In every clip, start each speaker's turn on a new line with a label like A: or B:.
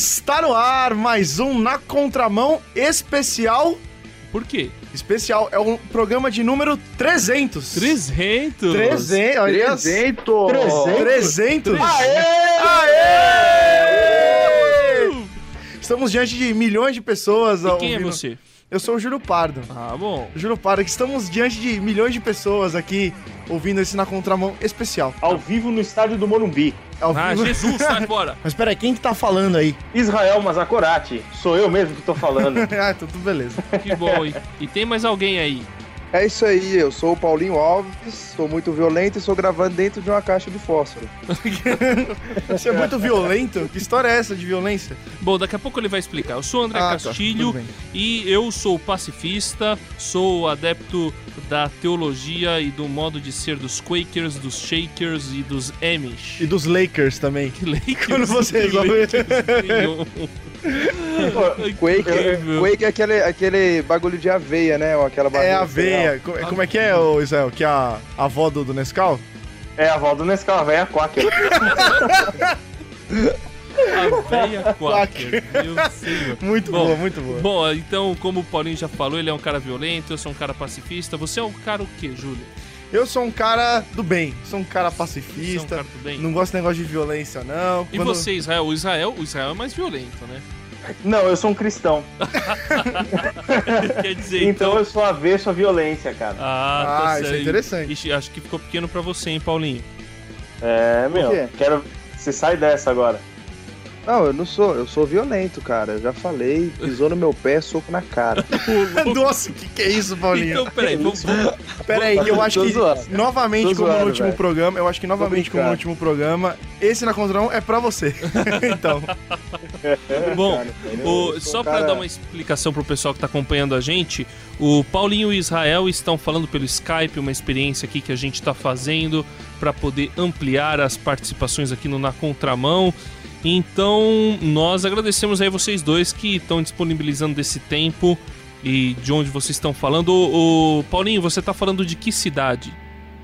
A: Está no ar mais um Na Contramão especial.
B: Por quê?
A: Especial, é o programa de número 300.
B: 300?
A: 300, olha.
C: 300!
A: 300.
C: Aê!
A: Aê! Estamos diante de milhões de pessoas.
B: E quem é você?
A: Eu sou o Júlio Pardo.
B: Ah, bom.
A: Júlio Pardo, que estamos diante de milhões de pessoas aqui ouvindo esse Na Contramão especial.
C: Ao vivo no estádio do Morumbi.
A: Ao
B: Ah,
A: vivo.
B: Jesus, sai fora.
A: Mas peraí, quem que tá falando aí?
C: Israel Mazakorati. Sou eu mesmo que tô falando.
A: ah, tudo beleza.
B: Que bom. E, e tem mais alguém aí?
D: É isso aí, eu sou o Paulinho Alves, sou muito violento e sou gravando dentro de uma caixa de fósforo.
A: Você é muito violento? Que história é essa de violência?
B: Bom, daqui a pouco ele vai explicar. Eu sou o André
A: Ah, tá,
B: Castilho
A: bem.
B: e eu sou pacifista, sou adepto da teologia e do modo de ser dos Quakers, dos Shakers e dos Amish.
A: E dos Lakers também.
B: Lakers?
A: Quando você resolve-
B: Nenhum.
D: Quake,
B: Incrível.
D: Quake é aquele, aquele bagulho de aveia, né? Ou aquela
A: É aveia. Co- Como é que é, ô Israel? Que é a a avó do, do Nescau?
C: É a avó do Nescau, a velha Quaker.
B: A velha Quaker. Meu senhor.
A: Muito
B: Bom,
A: boa, muito boa.
B: Bom, então, como o Paulinho já falou, ele é um cara violento, eu sou um cara pacifista. Você é um cara o quê, Júlio?
A: Eu sou um cara do bem, sou um cara
B: Você é um
A: pacifista.
B: cara do bem?
A: Não gosto de negócio de violência, não.
B: E
A: Quando-
B: você, Israel? O Israel, o Israel é mais violento, né?
C: Não, eu sou um cristão.
B: Quer dizer,
C: Então
B: então...
C: eu sou avesso à violência, cara.
B: Ah, tá
A: Ah, isso é interessante.
B: Ixi, acho que ficou pequeno pra você, hein, Paulinho?
C: É, meu.
D: quê?
C: Quero. Você sai dessa agora.
D: Não, eu não sou, eu sou violento, cara. Eu já falei, pisou no meu pé, soco na cara.
A: Nossa, o que, que é isso, Paulinho?
B: Então, peraí, vamos... vamos-
A: Pera aí, eu acho que
D: zoando.
A: novamente, como no último
D: velho.
A: programa, eu acho que novamente, como no último programa, esse na Contramão é pra você. então,
B: Bom,
D: Cara,
B: o- só pra
D: cara-
B: dar uma explicação pro pessoal que tá acompanhando a gente, o Paulinho e o Israel estão falando pelo Skype, uma experiência aqui que a gente tá fazendo pra poder ampliar as participações aqui no Na Contramão. Então, nós agradecemos aí vocês dois que estão disponibilizando desse tempo e de onde vocês estão falando. O, Paulinho, você tá falando de que cidade?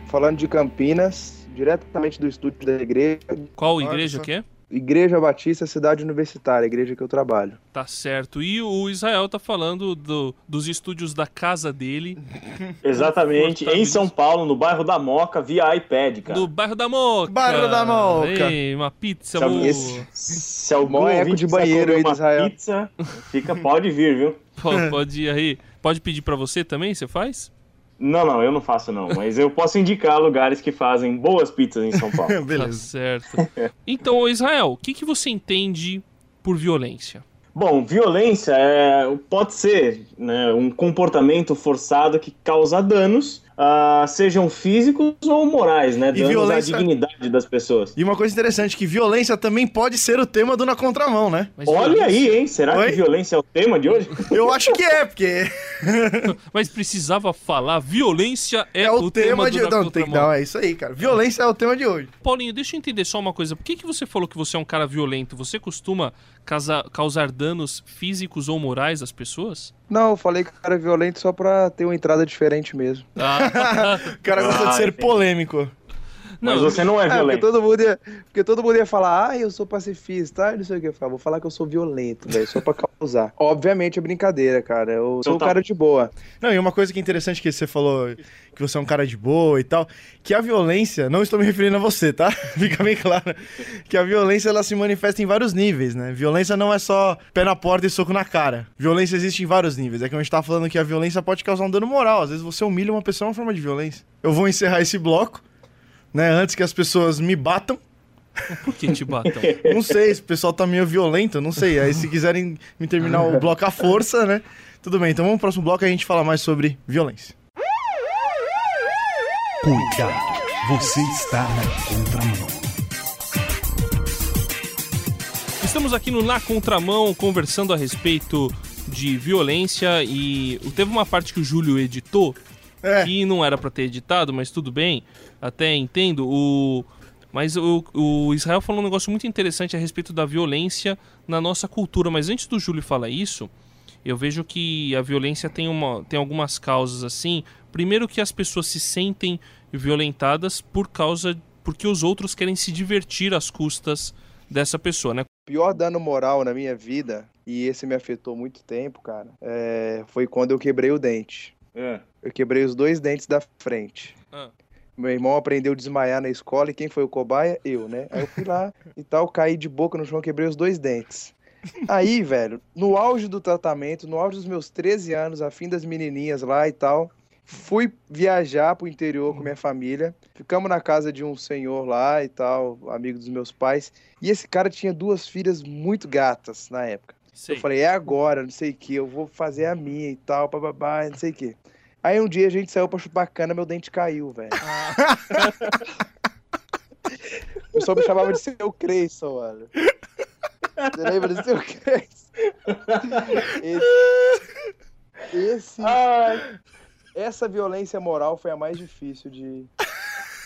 D: Falando de Campinas, diretamente do estúdio da igreja,
B: Qual igreja
A: só.
B: que é?
D: Igreja Batista Cidade Universitária, a igreja que eu trabalho.
B: Tá certo. E o Israel tá falando do- dos estúdios da casa dele,
C: Exatamente. Em. São Paulo, no bairro da Moca, via iPad, cara.
B: do bairro da Moca.
A: Bairro da Moca.
B: Ei, uma pizza
C: Se
B: boa.
D: esse-
C: Se algum
D: Mó eco
C: ouvinte
D: de banheiro aí do
C: uma
D: Israel.
C: pizza, fica, pode vir, viu?
B: Pô, Pode ir aí. Pode pedir pra você também? Você faz?
C: Não, não, eu não faço não, mas eu posso indicar lugares que fazem boas pizzas em São Paulo.
B: Tá
A: beleza.
B: certo. Então, Israel, o que, que você entende por violência?
C: Bom, violência é, pode ser né, um comportamento forçado que causa danos, ah, sejam físicos ou morais, né?
A: E
C: Danos
A: violência-
C: à dignidade das pessoas.
A: E uma coisa interessante, que violência também pode ser o tema do Na Contramão, né?
B: Mas
C: Olha
B: violência-
C: aí, hein? Será
A: Oi?
C: que violência é o tema de hoje?
A: Eu acho que é, porque
B: Mas precisava falar, violência é,
A: é o, tema, de...
B: do Na
A: Não, tem que é isso aí, cara. Violência é o tema de hoje.
B: Paulinho, deixa eu entender só uma coisa. Por que, que você falou que você é um cara violento? Você costuma causar danos físicos ou morais às pessoas?
D: Não, eu falei que o cara é violento só pra ter uma entrada diferente mesmo.
B: Ah,
A: O cara gosta de
C: Ah,
A: ser
C: entendi.
A: polêmico.
C: Mas
B: não,
C: você não é
D: É, porque
C: violento.
D: todo mundo ia, porque todo mundo ia falar, ah, eu sou pacifista, ah, não sei o que. Eu falava, vou falar que eu sou violento, velho, só pra causar. Obviamente é brincadeira, cara. Eu sou um
C: tá.
D: cara de boa.
A: Não, e uma coisa que é interessante que você falou, que você é um cara de boa e tal, que a violência, não estou me referindo a você, tá? Fica bem claro. Que a violência, ela se manifesta em vários níveis, né? Violência não é só pé na porta e soco na cara. Violência existe em vários níveis. É que a gente tá falando que a violência pode causar um dano moral. Às vezes você humilha uma pessoa é uma forma de violência. Eu vou encerrar esse bloco, né? Antes que as pessoas me batam.
B: por que te batam?
A: Não sei, se o pessoal tá meio violento, não sei. Aí se quiserem me terminar o bloco à força, né? Tudo bem, então vamos pro próximo bloco e a gente fala mais sobre violência.
E: Cuidado, você está na contramão.
B: Estamos aqui no Na Contramão conversando a respeito de violência e teve uma parte que o Júlio editou
A: É.
B: que não era pra ter editado, mas tudo bem, até entendo. O mas o, o Israel falou um negócio muito interessante a respeito da violência na nossa cultura. Mas antes do Júlio falar isso, eu vejo que a violência tem, uma, tem algumas causas assim. Primeiro que as pessoas se sentem violentadas por causa porque os outros querem se divertir às custas dessa pessoa, né?
D: pior dano moral na minha vida, e esse me afetou muito tempo, cara, é, foi quando eu quebrei o dente.
C: É.
D: Eu quebrei os dois dentes da frente.
B: Ah.
D: Meu irmão aprendeu a desmaiar na escola e quem foi o cobaia? Eu, né? Aí eu fui lá e tal, caí de boca no chão, quebrei os dois dentes. Aí, velho, no auge do tratamento, no auge dos meus 13 anos, a fim das menininhas lá e tal, fui viajar pro interior com minha família. Ficamos na casa de um senhor lá e tal, amigo dos meus pais. E esse cara tinha duas filhas muito gatas na época.
B: Sei.
D: Eu falei, é agora, não sei o que, eu vou fazer a minha e tal, bababá, não sei o que. Aí um dia a gente saiu pra chupar cana, meu dente caiu, velho. O pessoal me chamava de seu Creyson, mano. Você lembra do seu Creyson? Esse, esse-
C: Ai,
D: essa violência moral foi a mais difícil de,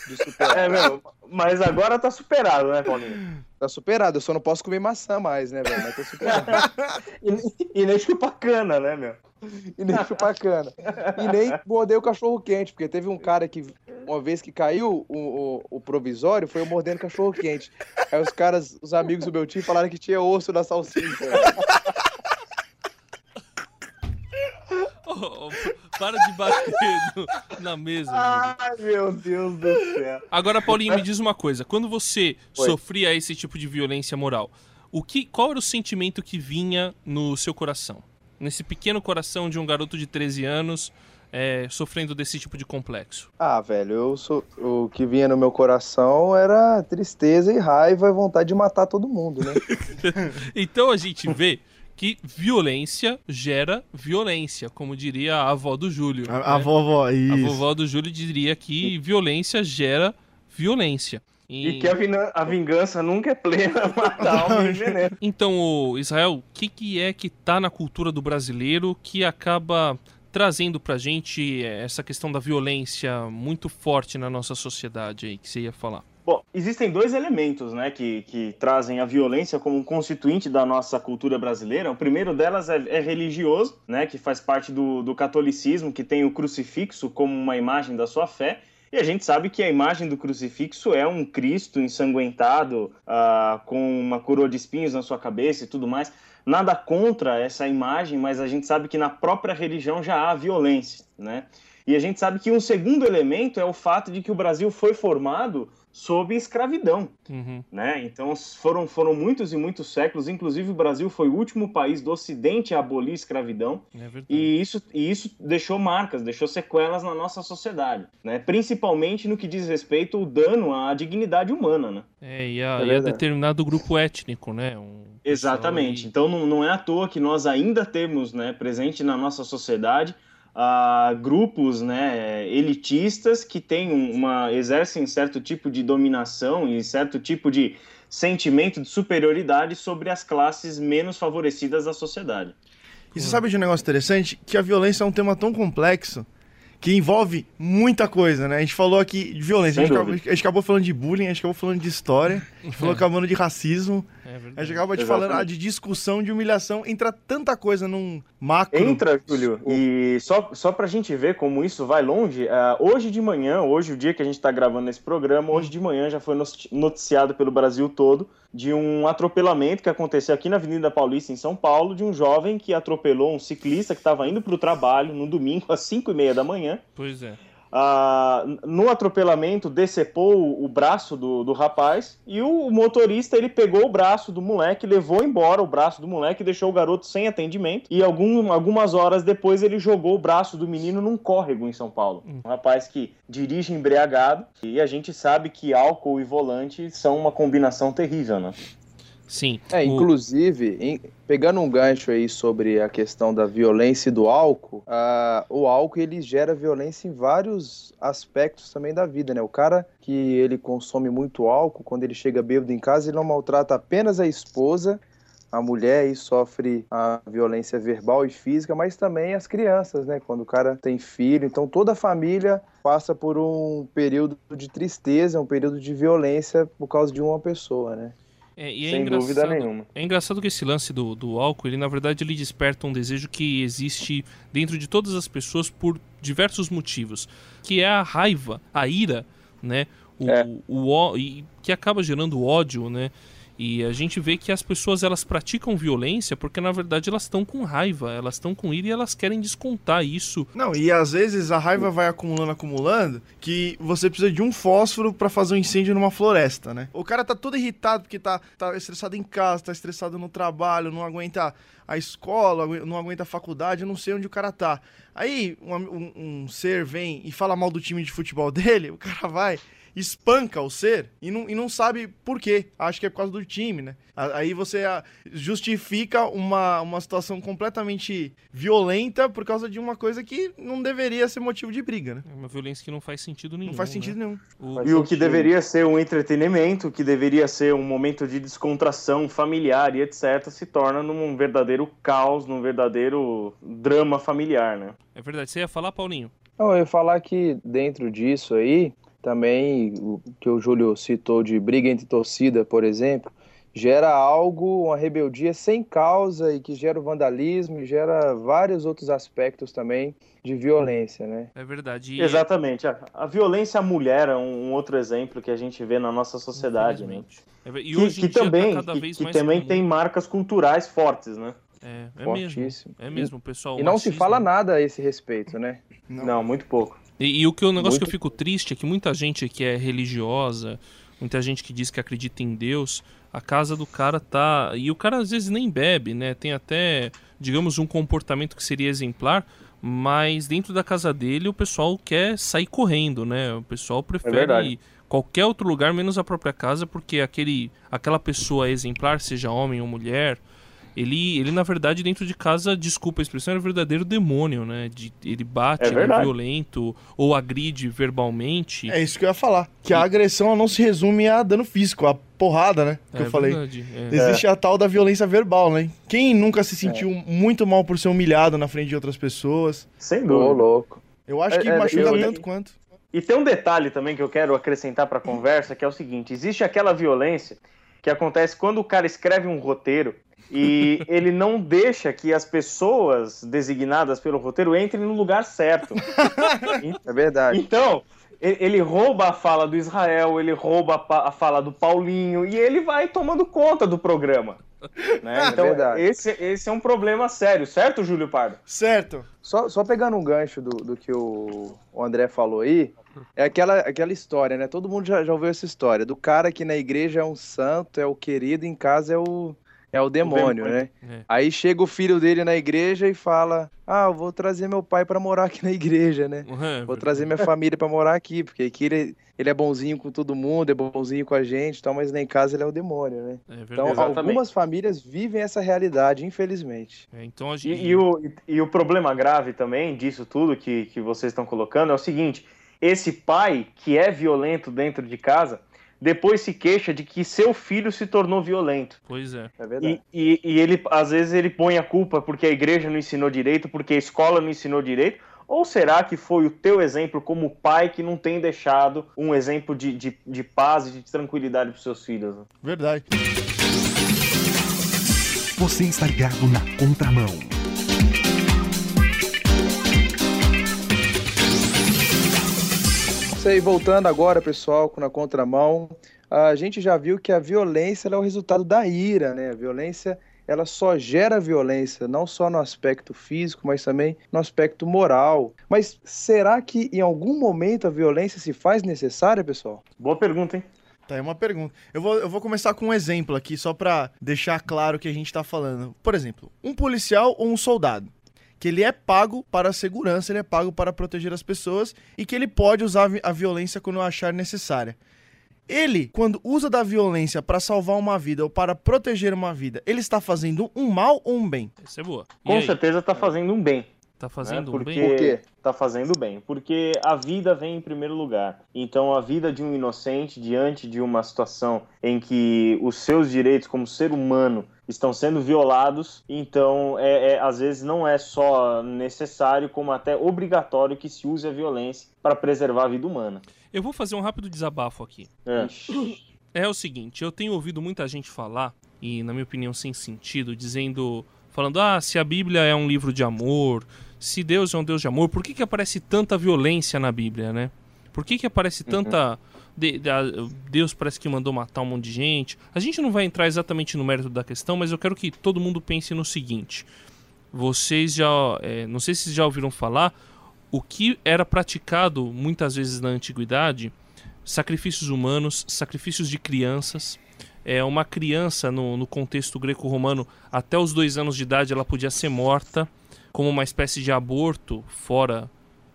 D: de superar.
C: é, meu, mas agora tá superado, né, Paulinho?
D: Tá superado, eu só não posso comer maçã mais, né, velho? Mas tá superado.
C: E, e nem chupa cana, né, meu?
D: E nem chupar cana. E nem morder o cachorro quente, porque teve um cara que, uma vez que caiu o, o, o provisório, foi eu mordendo cachorro quente. Aí os caras, os amigos do meu tio, falaram que tinha osso na salsicha.
B: Para de bater no- na mesa.
C: Ai, meu Deus do céu.
B: Agora, Paulinho, me diz uma coisa. Quando você
D: Oi.
B: sofria esse tipo de violência moral, o que, qual era o sentimento que vinha no seu coração? Nesse pequeno coração de um garoto de 13 anos é, sofrendo desse tipo de complexo.
D: Ah, velho, eu sou, o que vinha no meu coração era tristeza e raiva e vontade de matar todo mundo, né?
B: Então a gente vê que violência gera violência, como diria a avó do Júlio.
A: A,
B: né?
A: a vovó,
B: A
A: isso.
B: vovó do Júlio diria que violência gera violência.
C: E que a, a vingança nunca é plena, mata a alma e envenena.
B: Então, Israel, o que, que é que tá na cultura do brasileiro que acaba trazendo pra gente eh, essa questão da violência muito forte na nossa sociedade aí, que você ia falar?
C: Bom, existem dois elementos né, que, que trazem a violência como um constituinte da nossa cultura brasileira. O primeiro delas é, é religioso, né, que faz parte do, do catolicismo, que tem o crucifixo como uma imagem da sua fé. E a gente sabe que a imagem do crucifixo é um Cristo ensanguentado, ah, com uma coroa de espinhos na sua cabeça e tudo mais. Nada contra essa imagem, mas a gente sabe que na própria religião já há violência, né? E a gente sabe que um segundo elemento é o fato de que o Brasil foi formado sob escravidão,
B: Uhum.
C: né? Então foram, foram muitos e muitos séculos, inclusive o Brasil foi o último país do Ocidente a abolir a escravidão,
B: É
C: e isso, e isso deixou marcas, deixou sequelas na nossa sociedade, né? Principalmente no que diz respeito ao dano à dignidade humana, né?
B: É, e a,
D: É
B: e a determinado grupo étnico, né? Um
C: Exatamente. Então não, não é à toa que nós ainda temos, né, presente na nossa sociedade, ah, grupos, né, elitistas que têm um- uma exercem certo tipo de dominação e certo tipo de sentimento de superioridade sobre as classes menos favorecidas da sociedade.
A: E você sabe de um negócio interessante? Que a violência é um tema tão complexo que envolve muita coisa, né? A gente falou aqui de violência, a gente, acabou, a gente acabou falando de bullying, a gente acabou falando de história, a gente falou acabando de racismo,
B: É
A: a gente de
C: Exatamente.
A: falando ah, de discussão, de humilhação, entra tanta coisa num macro.
C: Entra, Júlio, e só, só pra gente ver como isso vai longe, ah, hoje de manhã, hoje, o dia que a gente tá gravando esse programa, hoje de manhã já foi noti- noticiado pelo Brasil todo de um atropelamento que aconteceu aqui na Avenida Paulista, em São Paulo, de um jovem que atropelou um ciclista que estava indo pro trabalho no domingo às 5 e meia da manhã.
B: Pois é.
C: Ah, no atropelamento, decepou o braço do, do rapaz e o motorista ele pegou o braço do moleque, levou embora o braço do moleque, deixou o garoto sem atendimento e algum, algumas horas depois ele jogou o braço do menino num córrego em São Paulo. Um rapaz que dirige embriagado e a gente sabe que álcool e volante são uma combinação terrível, né?
B: Sim.
D: É,
B: o-
D: inclusive, em- pegando um gancho aí sobre a questão da violência e do álcool, ah, o álcool ele gera violência em vários aspectos também da vida, né? O cara que ele consome muito álcool, quando ele chega bêbado em casa, ele não maltrata apenas a esposa, a mulher e sofre a violência verbal e física, mas também as crianças, né? Quando o cara tem filho, então toda a família passa por um período de tristeza, um período de violência por causa de uma pessoa, né?
B: É, e é
C: Sem dúvida
B: engraçado-
C: nenhuma.
B: É engraçado que esse lance do, do álcool, ele na verdade ele desperta um desejo que existe dentro de todas as pessoas por diversos motivos, que é a raiva, a ira, né? O,
C: É.
B: o, e que acaba gerando ódio, né? E a gente vê que as pessoas elas praticam violência porque na verdade elas estão com raiva, elas estão com ira e elas querem descontar isso.
A: Não, e às vezes a raiva vai acumulando, acumulando, que você precisa de um fósforo para fazer um incêndio numa floresta, né? O cara tá todo irritado porque tá, tá estressado em casa, tá estressado no trabalho, não aguenta a escola, não aguenta a faculdade, eu não sei onde o cara tá. Aí um, um, um ser vem e fala mal do time de futebol dele, o cara vai espanca o ser e não, e não sabe por quê. Acho que é por causa do time, né? Aí você ah, justifica uma, uma situação completamente violenta por causa de uma coisa que não deveria ser motivo de briga, né?
B: É uma violência que não faz sentido nenhum.
A: Não faz sentido
B: né?
A: nenhum.
C: O... E o que deveria ser um entretenimento, que deveria ser um momento de descontração familiar e etc., se torna num verdadeiro caos, num verdadeiro drama familiar, né?
B: É verdade. Você ia falar, Paulinho?
D: Não, eu ia falar que dentro disso aí, também o que o Júlio citou de briga entre torcida, por exemplo, gera algo, uma rebeldia sem causa e que gera o vandalismo e gera vários outros aspectos também de violência, né?
B: É verdade. E...
C: Exatamente. A, a, violência à mulher é um, um, outro exemplo que a gente vê na nossa sociedade, né?
B: É e hoje que, que
C: tá também,
B: tá
C: que, que também comum. tem marcas culturais fortes, né?
B: É, é mesmo. É mesmo, pessoal.
D: E não machismo... se fala nada a esse respeito, né?
C: Não, não muito pouco.
B: E, e o que o negócio Muito... que eu fico triste é que muita gente que é religiosa, muita gente que diz que acredita em Deus, a casa do cara tá. E o cara às vezes nem bebe, né? Tem até, digamos, um comportamento que seria exemplar, mas dentro da casa dele o pessoal quer sair correndo, né? O pessoal prefere. É qualquer outro lugar menos a própria casa, porque aquele, aquela pessoa exemplar, seja homem ou mulher, ele, ele na verdade, dentro de casa, desculpa a expressão, é o verdadeiro demônio, né? De, ele bate,
C: é
B: ele é violento, ou agride verbalmente.
A: É isso que eu ia falar. Que e... a agressão não se resume a dano físico, a porrada, né? Que
B: é,
A: eu falei.
B: Verdade, é.
A: Existe a tal da violência verbal, né? Quem nunca se sentiu é. muito mal por ser humilhado na frente de outras pessoas?
C: Sem dúvida. louco.
A: Eu acho que é, machuca eu... tanto quanto.
C: E tem um detalhe também que eu quero acrescentar para a conversa, que é o seguinte: existe aquela violência que acontece quando o cara escreve um roteiro e ele não deixa que as pessoas designadas pelo roteiro entrem no lugar certo.
D: É verdade.
C: Então, ele rouba a fala do Israel, ele rouba a fala do Paulinho e ele vai tomando conta do programa. Né? Então, é esse, esse é um problema sério, certo, Júlio Pardo?
A: Certo.
D: Só, só pegando um gancho do, do que o, o André falou aí, é aquela, aquela história, né? Todo mundo já, já ouviu essa história do cara que na igreja é um santo, é o querido, em casa é o, é o demônio, o demônio. né? É. Aí chega o filho dele na igreja e fala: Ah, eu vou trazer meu pai para morar aqui na igreja, né? Uhum, vou trazer minha família para morar aqui, porque aqui ele, ele é bonzinho com todo mundo, é bonzinho com a gente, tal, mas lá em casa ele é o demônio, né? É então, Exatamente. algumas famílias vivem essa realidade, infelizmente.
B: É, então gente...
C: e, e, o, e o problema grave também disso tudo que, que vocês estão colocando é o seguinte: esse pai que é violento dentro de casa depois se queixa de que seu filho se tornou violento.
B: Pois é.
C: É verdade. E, e, e, ele, às vezes, ele põe a culpa porque a igreja não ensinou direito, porque a escola não ensinou direito. Ou será que foi o teu exemplo como pai que não tem deixado um exemplo de, de, de paz e de tranquilidade para os seus filhos?
A: Verdade.
E: Você está ligado na contramão.
D: Isso aí, voltando agora, pessoal, na contramão, a gente já viu que a violência é o resultado da ira, né? A violência ela só gera violência, não só no aspecto físico, mas também no aspecto moral. Mas será que em algum momento a violência se faz necessária, pessoal?
C: Boa pergunta, hein?
A: Tá, é uma pergunta. Eu vou, eu vou começar com um exemplo aqui, só para deixar claro o que a gente tá falando. Por exemplo, um policial ou um soldado que ele é pago para a segurança, ele é pago para proteger as pessoas e que ele pode usar a violência quando achar necessária. Ele, quando usa da violência para salvar uma vida ou para proteger uma vida, ele está fazendo um mal ou um bem?
B: Isso é boa.
C: E Com aí? certeza está fazendo um bem.
B: Tá fazendo
C: né? Porque bem? Por quê? Tá fazendo bem. Porque a vida vem em primeiro lugar. Então, a vida de um inocente diante de uma situação em que os seus direitos como ser humano estão sendo violados, então, é, é às vezes não é só necessário, como até obrigatório que se use a violência para preservar a vida humana.
B: Eu vou fazer um rápido desabafo aqui. É. é o seguinte, eu tenho ouvido muita gente falar, e na minha opinião sem sentido, dizendo falando: ah, se a Bíblia é um livro de amor, se Deus é um Deus de amor, por que, que aparece tanta violência na Bíblia, né? Por que, que aparece tanta. De, de, Deus parece que mandou matar um monte de gente. A gente não vai entrar exatamente no mérito da questão, mas eu quero que todo mundo pense no seguinte: vocês já. É, não sei se vocês já ouviram falar, o que era praticado muitas vezes na antiguidade sacrifícios humanos, sacrifícios de crianças. É, uma criança, no, no contexto greco-romano, até os dois anos de idade, ela podia ser morta como uma espécie de aborto fora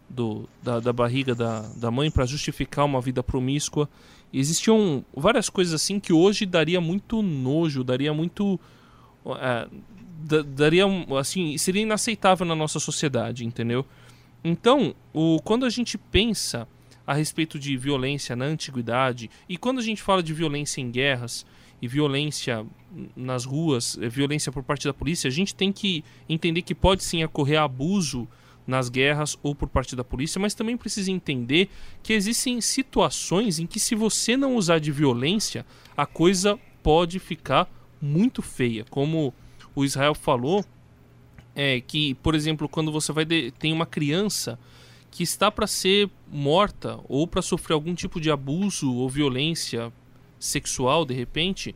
B: do, da, da barriga da, da mãe para justificar uma vida promíscua. Existiam várias coisas assim que hoje daria muito nojo, daria muito. É, daria assim seria inaceitável na nossa sociedade entendeu então o quando a gente pensa a respeito de violência na antiguidade. E quando a gente fala de violência em guerras e violência nas ruas, eh, violência por parte da polícia, a gente tem que entender que pode sim ocorrer abuso nas guerras ou por parte da polícia, mas também precisa entender que existem situações em que se você não usar de violência, a coisa pode ficar muito feia, como o Israel falou, é que, por exemplo, quando você vai de... tem uma criança que está para ser morta ou para sofrer algum tipo de abuso ou violência sexual de repente,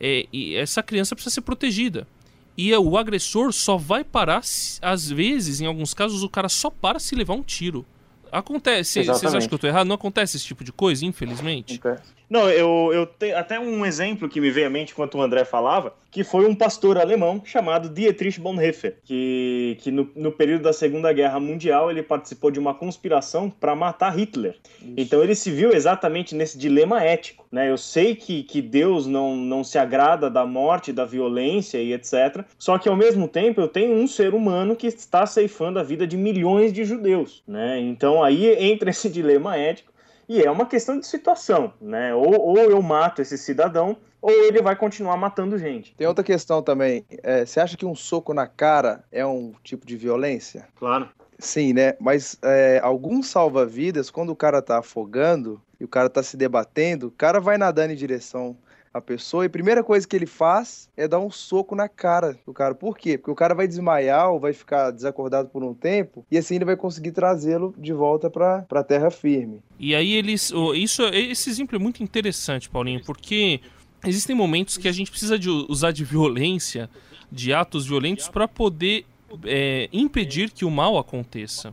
B: é, e essa criança precisa ser protegida. E o agressor só vai parar, às vezes, em alguns casos, o cara só para se levar um tiro. Acontece. Vocês acham que eu estou errado? Não acontece esse tipo de coisa, infelizmente?
C: Acontece. Não, eu, eu tenho até um exemplo que me veio à mente enquanto o André falava, que foi um pastor alemão chamado Dietrich Bonhoeffer, que, que no, no período da Segunda Guerra Mundial ele participou de uma conspiração para matar Hitler. Isso. Então ele se viu exatamente nesse dilema ético. Né? Eu sei que, que Deus não, não se agrada da morte, da violência e etc. Só que ao mesmo tempo eu tenho um ser humano que está ceifando a vida de milhões de judeus. Né? Então aí entra esse dilema ético e é uma questão de situação, né? Ou, ou eu mato esse cidadão, ou ele vai continuar matando gente.
D: Tem outra questão também. É, você acha que um soco na cara é um tipo de violência?
C: Claro.
D: Sim, né? Mas é, alguns salva-vidas, quando o cara tá afogando e o cara tá se debatendo, o cara vai nadando em direção a pessoa e a primeira coisa que ele faz é dar um soco na cara do cara. Por quê? Porque o cara vai desmaiar ou vai ficar desacordado por um tempo e assim ele vai conseguir trazê-lo de volta para a terra firme.
B: E aí eles. Isso, esse exemplo é muito interessante, Paulinho, porque existem momentos que a gente precisa de usar de violência, de atos violentos, para poder é, impedir que o mal aconteça.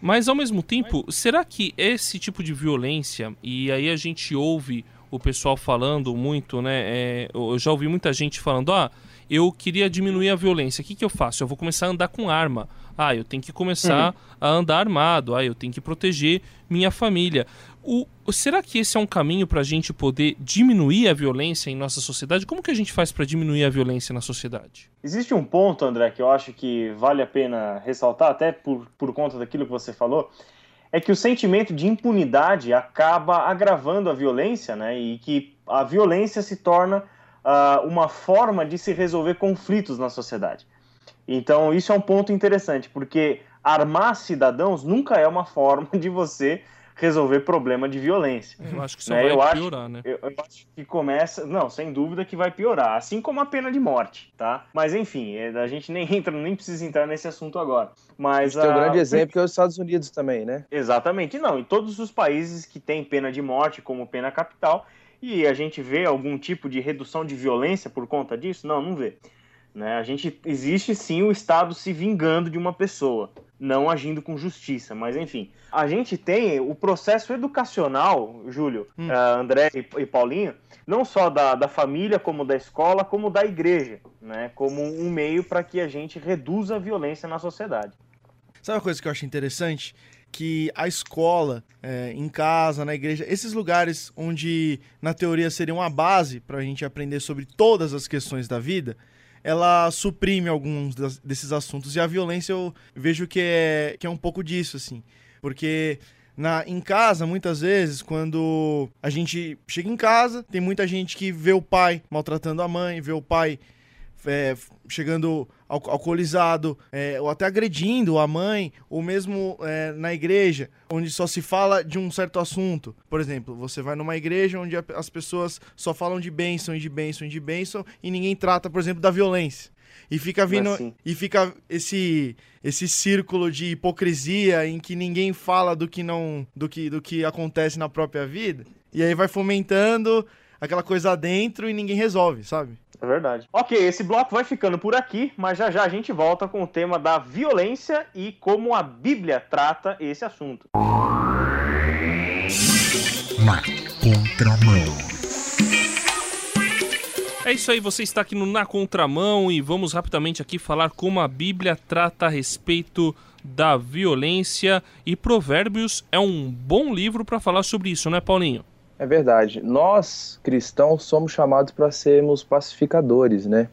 B: Mas ao mesmo tempo, será que esse tipo de violência, e aí a gente ouve o pessoal falando muito, né? É, eu já ouvi muita gente falando, ah, eu queria diminuir a violência. O que, que eu faço? Eu vou começar a andar com arma. Ah, eu tenho que começar uhum. a andar armado. Ah, eu tenho que proteger minha família. O, será que esse é um caminho para a gente poder diminuir a violência em nossa sociedade? Como que a gente faz para diminuir a violência na sociedade?
C: Existe um ponto, André, que eu acho que vale a pena ressaltar, até por, por conta daquilo que você falou, é que o sentimento de impunidade acaba agravando a violência, né? E que a violência se torna uh, uma forma de se resolver conflitos na sociedade. Então, isso é um ponto interessante, porque armar cidadãos nunca é uma forma de você resolver problema de violência.
B: Eu acho que só né? vai eu piorar,
C: acho,
B: né?
C: Eu, eu, acho que começa... Não, sem dúvida que vai piorar. Assim como a pena de morte, tá? Mas, enfim, é, a gente nem entra, nem precisa entrar nesse assunto agora. Mas...
D: A tem um grande exemplo que é os Estados Unidos também, né?
C: Exatamente. Não, em todos os países que têm pena de morte como pena capital, e a gente vê algum tipo de redução de violência por conta disso? Não, não vê. Né? A gente existe sim o Estado se vingando de uma pessoa não agindo com justiça. Mas enfim, a gente tem o processo educacional, Júlio, hum. uh, André e, e, Paulinho, não só da, da família, como da escola, como da igreja, né? Como um meio para que a gente reduza a violência na sociedade.
A: Sabe uma coisa que eu acho interessante? que a escola, é, em casa, na igreja, esses lugares onde na teoria seriam a base para a gente aprender sobre todas as questões da vida, ela suprime alguns desses assuntos. E a violência eu vejo que é, que é um pouco disso, assim. Porque na, em casa, muitas vezes, quando a gente chega em casa, tem muita gente que vê o pai maltratando a mãe, vê o pai é, chegando al alcoolizado, é, ou até agredindo a mãe, ou mesmo é, na igreja, onde só se fala de um certo assunto. Por exemplo, você vai numa igreja onde as pessoas só falam de bênção e de bênção e de bênção, e ninguém trata, por exemplo, da violência. E fica vindo.
C: Assim.
A: E fica esse esse círculo de hipocrisia em que ninguém fala do que não. do que, do que acontece na própria vida. E aí vai fomentando aquela coisa dentro e ninguém resolve, sabe?
C: É verdade. Ok, esse bloco vai ficando por aqui, mas já já a gente volta com o tema da violência e como a Bíblia trata esse assunto.
E: Na contramão.
B: É isso aí, você está aqui no Na Contramão e vamos rapidamente aqui falar como a Bíblia trata a respeito da violência e Provérbios é um bom livro para falar sobre isso, não é, Paulinho?
D: É verdade. Nós, cristãos, somos chamados para sermos pacificadores, né?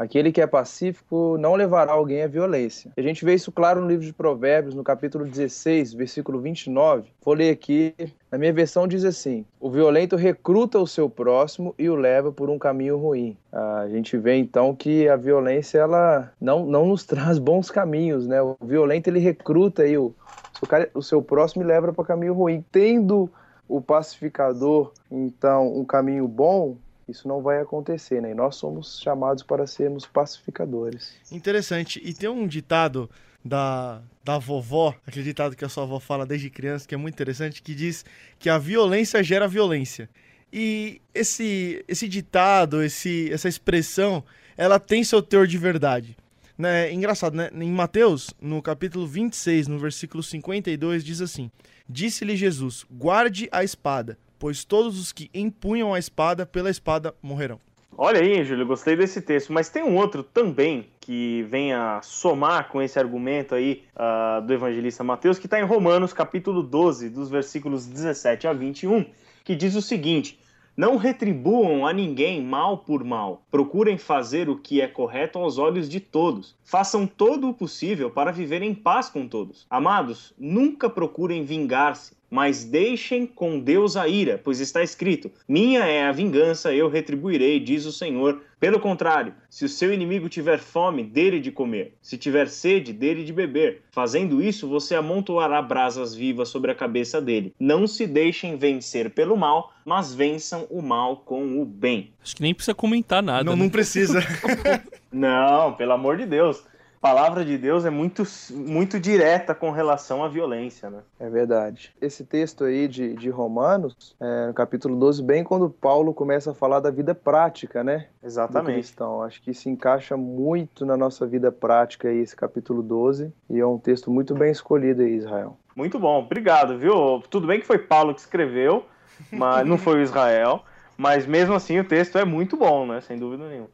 D: Aquele que é pacífico não levará alguém à violência. A gente vê isso claro no livro de Provérbios, no capítulo 16, versículo 29. Vou ler aqui. Na minha versão diz assim: O violento recruta o seu próximo e o leva por um caminho ruim. A gente vê então que a violência ela não, não nos traz bons caminhos, né? O violento ele recruta aí o, o, cara, o seu próximo e leva para caminho ruim. Tendo o pacificador, então, um caminho bom, isso não vai acontecer, né? E nós somos chamados para sermos pacificadores.
A: Interessante. E tem um ditado da, da vovó, aquele ditado que a sua avó fala desde criança, que é muito interessante, que diz que a violência gera violência. E esse, esse ditado, esse, essa expressão, ela tem seu teor de verdade. Né? Engraçado, né? Em Mateus, no capítulo 26, no versículo 52, diz assim: Disse-lhe Jesus: Guarde a espada, pois todos os que empunham a espada pela espada morrerão.
C: Olha aí, Júlio, gostei desse texto, mas tem um outro também que vem a somar com esse argumento aí uh, do evangelista Mateus, que está em Romanos, capítulo 12, dos versículos 17 a 21, que diz o seguinte: Não retribuam a ninguém mal por mal. Procurem fazer o que é correto aos olhos de todos. Façam todo o possível para viver em paz com todos. Amados, nunca procurem vingar-se mas deixem com Deus a ira, pois está escrito: Minha é a vingança, eu retribuirei, diz o Senhor. Pelo contrário, se o seu inimigo tiver fome, dele de comer, se tiver sede, dele de beber. Fazendo isso, você amontoará brasas vivas sobre a cabeça dele. Não se deixem vencer pelo mal, mas vençam o mal com o bem.
B: Acho que nem precisa comentar nada.
A: Não,
B: né?
A: não precisa.
C: Não, pelo amor de Deus. Palavra de Deus é muito, muito direta com relação à violência, né?
D: É verdade. Esse texto aí de, de Romanos, é, no capítulo 12, bem quando Paulo começa a falar da vida prática, né?
C: Exatamente.
D: cristão. Acho que se encaixa muito na nossa vida prática aí, esse capítulo 12. E é um texto muito bem escolhido aí, Israel.
C: Muito bom, obrigado, viu? Tudo bem que foi Paulo que escreveu, mas não foi o Israel. Mas mesmo assim o texto é muito bom, né? Sem dúvida nenhuma.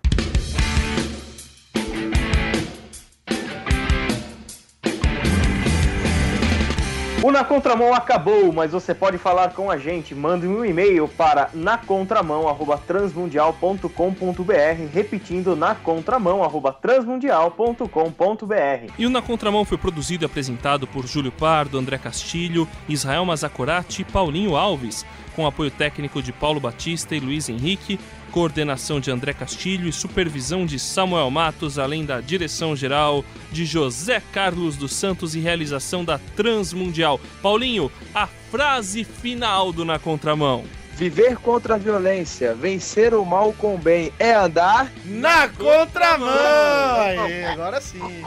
C: O Na Contramão acabou, mas você pode falar com a gente. Mande um e-mail para nacontramão@transmundial.com.br, repetindo nacontramão@transmundial.com.br.
B: E o Na Contramão foi produzido e apresentado por Júlio Pardo, André Castilho, Israel Mazacorati e Paulinho Alves, com apoio técnico de Paulo Batista e Luiz Henrique, coordenação de André Castilho e supervisão de Samuel Matos, além da direção geral de José Carlos dos Santos e realização da Transmundial. Paulinho, a frase final do Na Contramão.
D: Viver contra a violência, vencer o mal com o bem, é andar
A: Na contramão! Aê, agora sim.